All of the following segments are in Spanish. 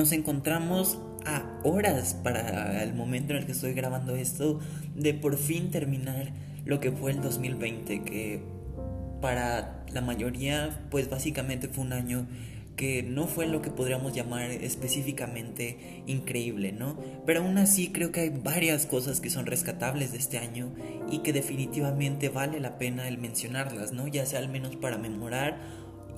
nos encontramos a horas para el momento en el que estoy grabando esto de por fin terminar lo que fue el 2020, que para la mayoría pues básicamente fue un año que no fue lo que podríamos llamar específicamente increíble, ¿no? Pero aún así creo que hay varias cosas que son rescatables de este año y que definitivamente vale la pena el mencionarlas, ¿no? Ya sea al menos para memorar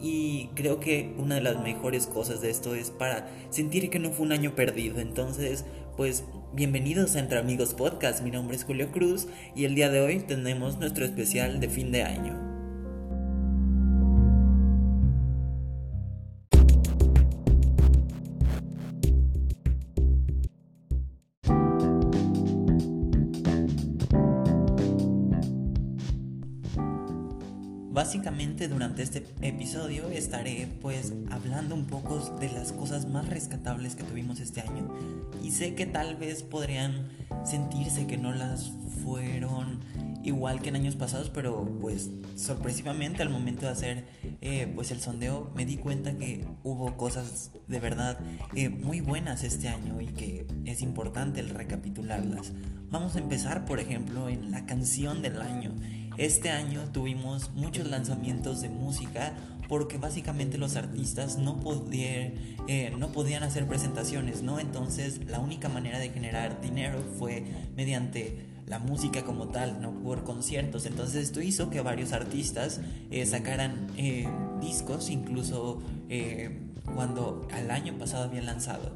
y creo que una de las mejores cosas de esto es para sentir que no fue un año perdido. Entonces, pues bienvenidos a Entre Amigos Podcast. Mi nombre es Julio Cruz y el día de hoy tenemos nuestro especial de fin de año. Durante este episodio estaré pues hablando un poco de las cosas más rescatables que tuvimos este año. Y sé que tal vez podrían sentirse que no las fueron igual que en años pasados pero pues sorpresivamente al momento de hacer eh, pues el sondeo me di cuenta que hubo cosas de verdad eh, muy buenas este año y que es importante el recapitularlas. Vamos a empezar por ejemplo en la canción del año este año tuvimos muchos lanzamientos de música porque básicamente los artistas no, podían, eh, no podían hacer presentaciones, ¿no? Entonces la única manera de generar dinero fue mediante la música como tal, no por conciertos. Entonces esto hizo que varios artistas eh, sacaran eh, discos, incluso cuando al año pasado habían lanzado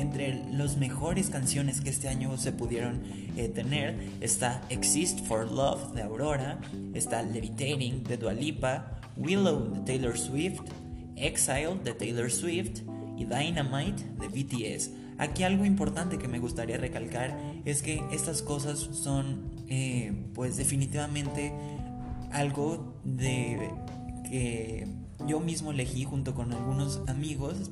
entre las mejores canciones que este año se pudieron eh, tener está Exist for Love de Aurora, está Levitating de Dua Lipa, Willow de Taylor Swift, Exile de Taylor Swift y Dynamite de BTS. Aquí algo importante que me gustaría recalcar es que estas cosas son eh, pues definitivamente algo de que yo mismo elegí junto con algunos amigos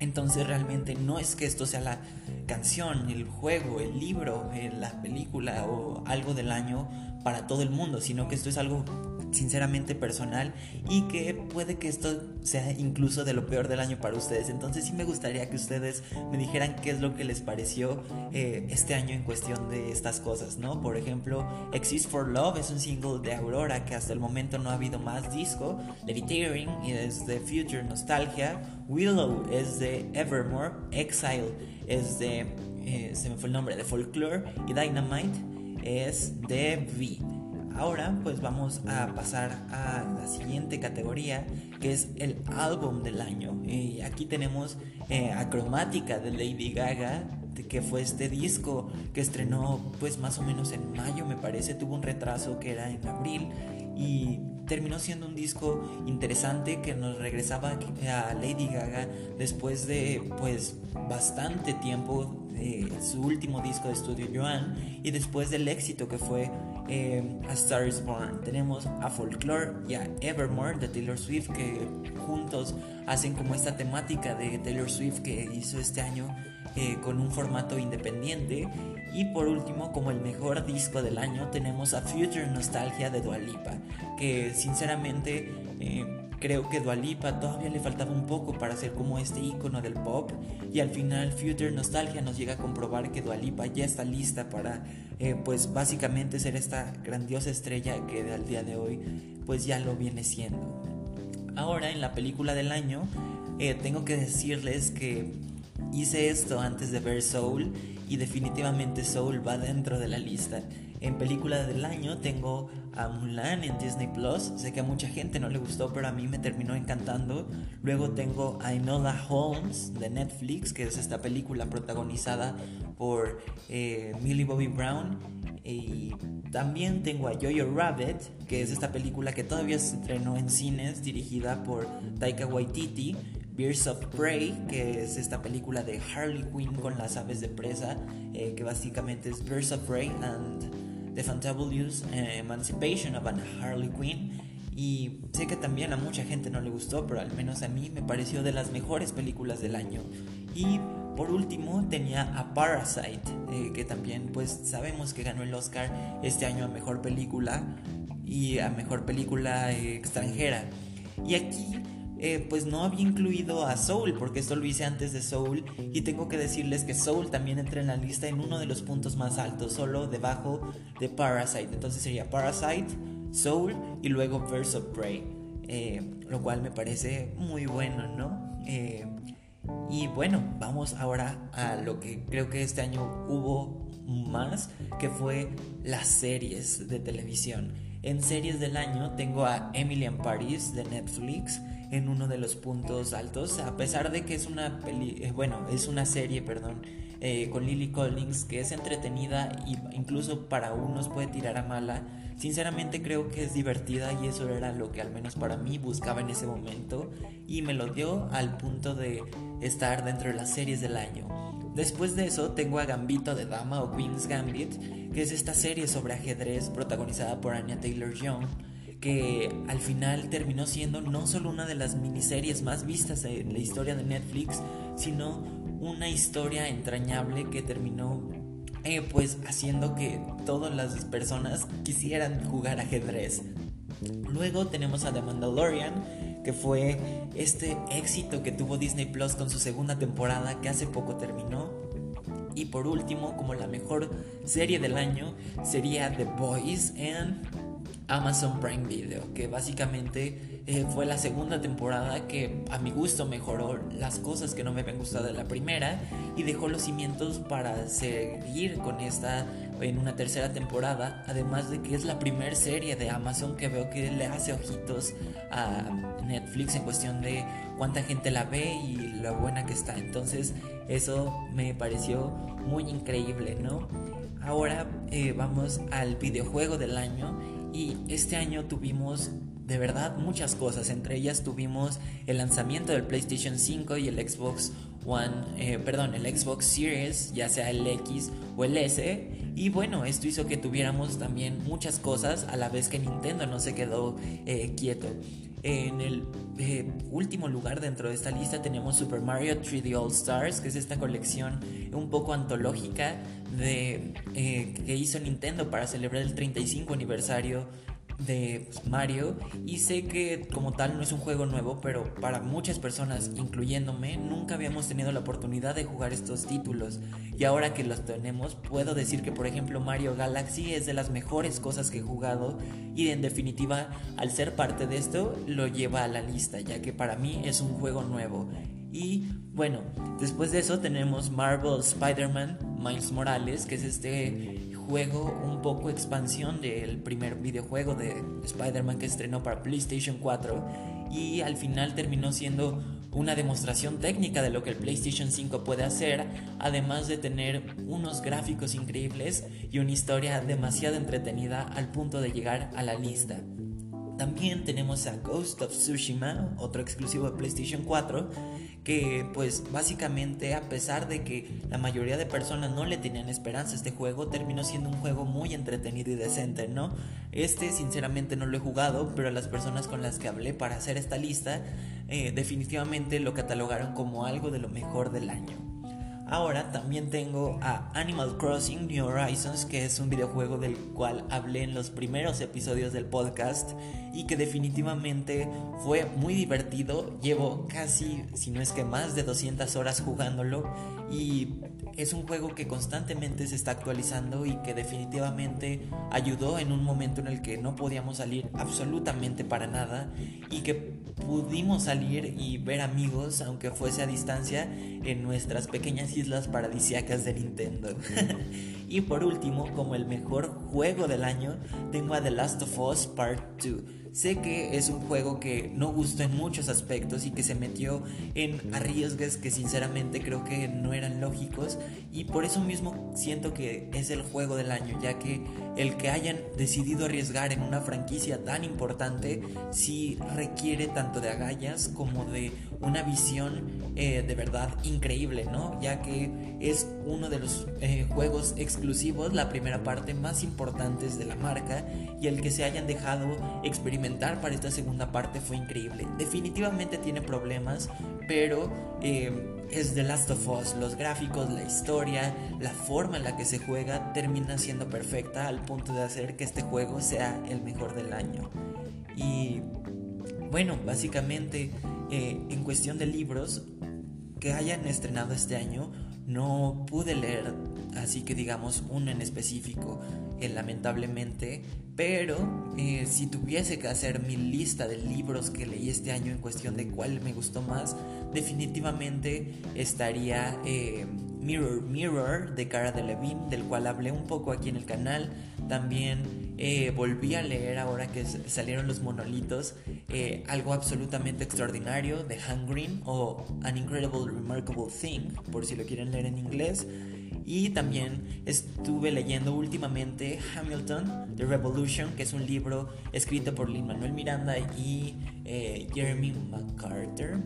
entonces realmente no es que esto sea la canción, el juego, el libro, eh, la película o algo del año para todo el mundo, sino que esto es algo sinceramente personal y que puede que esto sea incluso de lo peor del año para ustedes. Entonces sí me gustaría que ustedes me dijeran qué es lo que les pareció eh, este año en cuestión de estas cosas, ¿no? Por ejemplo, Exist for Love es un single de Aurora que hasta el momento no ha habido más disco. Levitating es de Future Nostalgia. Willow es de Evermore. Exile es de... Eh, se me fue el nombre, de Folklore. Y Dynamite es de V. Ahora pues vamos a pasar a la siguiente categoría que es el álbum del año. Y aquí tenemos eh, Acromática de Lady Gaga, que fue este disco que estrenó pues más o menos en mayo me parece, tuvo un retraso que era en abril y terminó siendo un disco interesante que nos regresaba a Lady Gaga después de pues bastante tiempo su último disco de estudio Joan y después del éxito que fue eh, A Star is Born. Tenemos a Folklore y a Evermore de Taylor Swift que juntos hacen como esta temática de Taylor Swift que hizo este año eh, con un formato independiente. Y por último, como el mejor disco del año, tenemos a Future Nostalgia de Dua Lipa, que sinceramente eh, Creo que Dualipa todavía le faltaba un poco para ser como este icono del pop y al final Future Nostalgia nos llega a comprobar que Dualipa ya está lista para eh, pues básicamente ser esta grandiosa estrella que al día de hoy pues ya lo viene siendo. Ahora en la película del año eh, tengo que decirles que hice esto antes de ver Soul y definitivamente Soul va dentro de la lista. En película del año tengo a Mulan en Disney Plus. Sé que a mucha gente no le gustó, pero a mí me terminó encantando. Luego tengo a Enola Holmes de Netflix, que es esta película protagonizada por eh, Millie Bobby Brown. Y también tengo a Jojo Rabbit, que es esta película que todavía se estrenó en cines, dirigida por Taika Waititi. Birds of Prey, que es esta película de Harley Quinn con las aves de presa, eh, que básicamente es Birds of Prey and The Fantabulous eh, Emancipation of Harley Quinn. Y sé que también a mucha gente no le gustó, pero al menos a mí me pareció de las mejores películas del año. Y por último tenía a Parasite, eh, que también pues sabemos que ganó el Oscar este año a Mejor Película y a Mejor Película extranjera. Y aquí eh, pues no había incluido a Soul, porque esto lo hice antes de Soul, y tengo que decirles que Soul también entra en la lista en uno de los puntos más altos, solo debajo de Parasite. Entonces sería Parasite, Soul y luego Birds of Prey, eh, lo cual me parece muy bueno, ¿no? Eh, y bueno, vamos ahora a lo que creo que este año hubo más, que fue las series de televisión. En series del año tengo a Emily in Paris de Netflix en uno de los puntos altos, a pesar de que es una peli, eh, bueno, es una serie, perdón, eh, con Lily Collins que es entretenida y incluso para unos puede tirar a mala. Sinceramente creo que es divertida y eso era lo que al menos para mí buscaba en ese momento y me lo dio al punto de estar dentro de las series del año. Después de eso tengo a Gambito de Dama o Queen's Gambit, que es esta serie sobre ajedrez protagonizada por Anya Taylor Young, que al final terminó siendo no solo una de las miniseries más vistas en la historia de Netflix, sino una historia entrañable que terminó eh, pues haciendo que todas las personas quisieran jugar ajedrez. Luego tenemos a The Mandalorian, que fue este éxito que tuvo Disney Plus con su segunda temporada que hace poco terminó. Y por último, como la mejor serie del año, sería The Boys en Amazon Prime Video, que básicamente eh, fue la segunda temporada que a mi gusto mejoró las cosas que no me habían gustado de la primera y dejó los cimientos para seguir con esta en una tercera temporada, además de que es la primera serie de Amazon que veo que le hace ojitos a Netflix en cuestión de cuánta gente la ve y lo buena que está. Entonces eso me pareció muy increíble, ¿no? Ahora eh, vamos al videojuego del año y este año tuvimos de verdad muchas cosas. Entre ellas tuvimos el lanzamiento del PlayStation 5 y el Xbox One, eh, perdón, el Xbox Series, ya sea el X o el S. Y bueno, esto hizo que tuviéramos también muchas cosas a la vez que Nintendo no se quedó eh, quieto. En el eh, último lugar dentro de esta lista tenemos Super Mario 3D All Stars, que es esta colección un poco antológica de, que hizo Nintendo para celebrar el 35 aniversario de Mario y sé que como tal no es un juego nuevo, pero para muchas personas, incluyéndome, nunca habíamos tenido la oportunidad de jugar estos títulos. Y ahora que los tenemos puedo decir que por ejemplo Mario Galaxy es de las mejores cosas que he jugado y en definitiva al ser parte de esto lo lleva a la lista ya que para mí es un juego nuevo y bueno, después de eso tenemos Marvel Spider-Man Miles Morales, que es este juego un poco expansión del primer videojuego de Spider-Man que estrenó para PlayStation 4 y al final terminó siendo una demostración técnica de lo que el PlayStation 5 puede hacer, además de tener unos gráficos increíbles y una historia demasiado entretenida al punto de llegar a la lista. También tenemos a Ghost of Tsushima, otro exclusivo de PlayStation 4, que pues básicamente a pesar de que la mayoría de personas no le tenían esperanza a este juego, terminó siendo un juego muy entretenido y decente, ¿no? Este sinceramente no lo he jugado, pero las personas con las que hablé para hacer esta lista eh, definitivamente lo catalogaron como algo de lo mejor del año. Ahora también tengo a Animal Crossing New Horizons, que es un videojuego del cual hablé en los primeros episodios del podcast y que definitivamente fue muy divertido. Llevo casi, si no es que más de 200 horas jugándolo y es un juego que constantemente se está actualizando y que definitivamente ayudó en un momento en el que no podíamos salir absolutamente para nada y que pudimos salir y ver amigos, aunque fuese a distancia, en nuestras pequeñas islas paradisiacas de Nintendo. y por último, como el mejor juego del año, tengo a The Last of Us Part 2 Sé que es un juego que no gustó en muchos aspectos y que se metió en arriesgues que sinceramente creo que no eran lógicos y por eso mismo siento que es el juego del año, ya que el que hayan decidido arriesgar en una franquicia tan importante sí requiere tanto de agallas como de una visión eh, de verdad increíble, ¿no? Ya que es uno de los eh, juegos exclusivos, la primera parte más importantes de la marca y el que se hayan dejado experimentar para esta segunda parte fue increíble. Definitivamente tiene problemas, pero eh, es The Last of Us. Los gráficos, la historia, la forma en la que se juega termina siendo perfecta al punto de hacer que este juego sea el mejor del año. Y bueno, básicamente eh, en cuestión de libros que hayan estrenado este año, no pude leer, así que digamos, uno en específico, eh, lamentablemente, pero eh, si tuviese que hacer mi lista de libros que leí este año en cuestión de cuál me gustó más, definitivamente estaría Mirror Mirror de Cara de Levine, del cual hablé un poco aquí en el canal. También eh, volví a leer ahora que salieron los monolitos eh, algo absolutamente extraordinario de Han Green o An Incredible Remarkable Thing, por si lo quieren leer en inglés. Y también estuve leyendo últimamente Hamilton, The Revolution, que es un libro escrito por Lin Manuel Miranda y eh, Jeremy McCarter,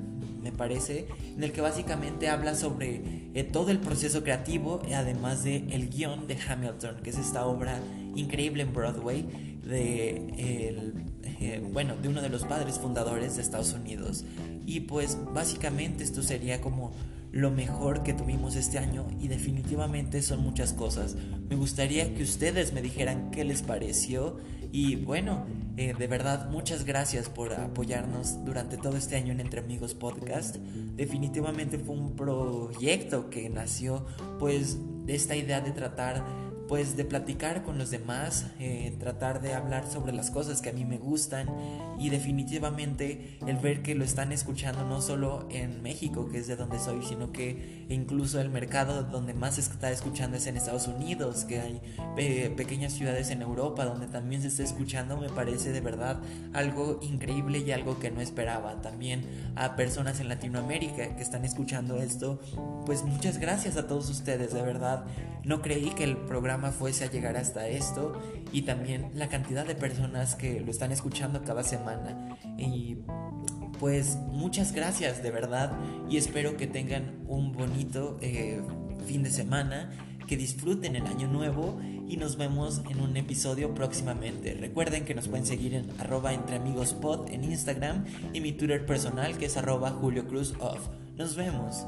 me parece, en el que básicamente habla sobre eh, todo el proceso creativo, además de el guion de Hamilton, que es esta obra increíble en Broadway de eh, bueno, de uno de los padres fundadores de Estados Unidos. Y pues básicamente esto sería como lo mejor que tuvimos este año y definitivamente son muchas cosas. Me gustaría que ustedes me dijeran qué les pareció y bueno, eh, de verdad muchas gracias por apoyarnos durante todo este año en Entre Amigos Podcast. Definitivamente fue un proyecto que nació pues de esta idea de tratar pues de platicar con los demás, eh, tratar de hablar sobre las cosas que a mí me gustan y definitivamente el ver que lo están escuchando no solo en México, que es de donde soy, sino que incluso el mercado donde más se está escuchando es en Estados Unidos, que hay pequeñas ciudades en Europa donde también se está escuchando, me parece de verdad algo increíble y algo que no esperaba. También a personas en Latinoamérica que están escuchando esto, pues muchas gracias a todos ustedes, de verdad. No creí que el fuese a llegar hasta esto y también la cantidad de personas que lo están escuchando cada semana. Y pues muchas gracias de verdad y espero que tengan un bonito eh, fin de semana, que disfruten el año nuevo y nos vemos en un episodio próximamente. Recuerden que nos pueden seguir en arroba entre amigos en Instagram y mi Twitter personal que es arroba Julio Cruz Off. Nos vemos.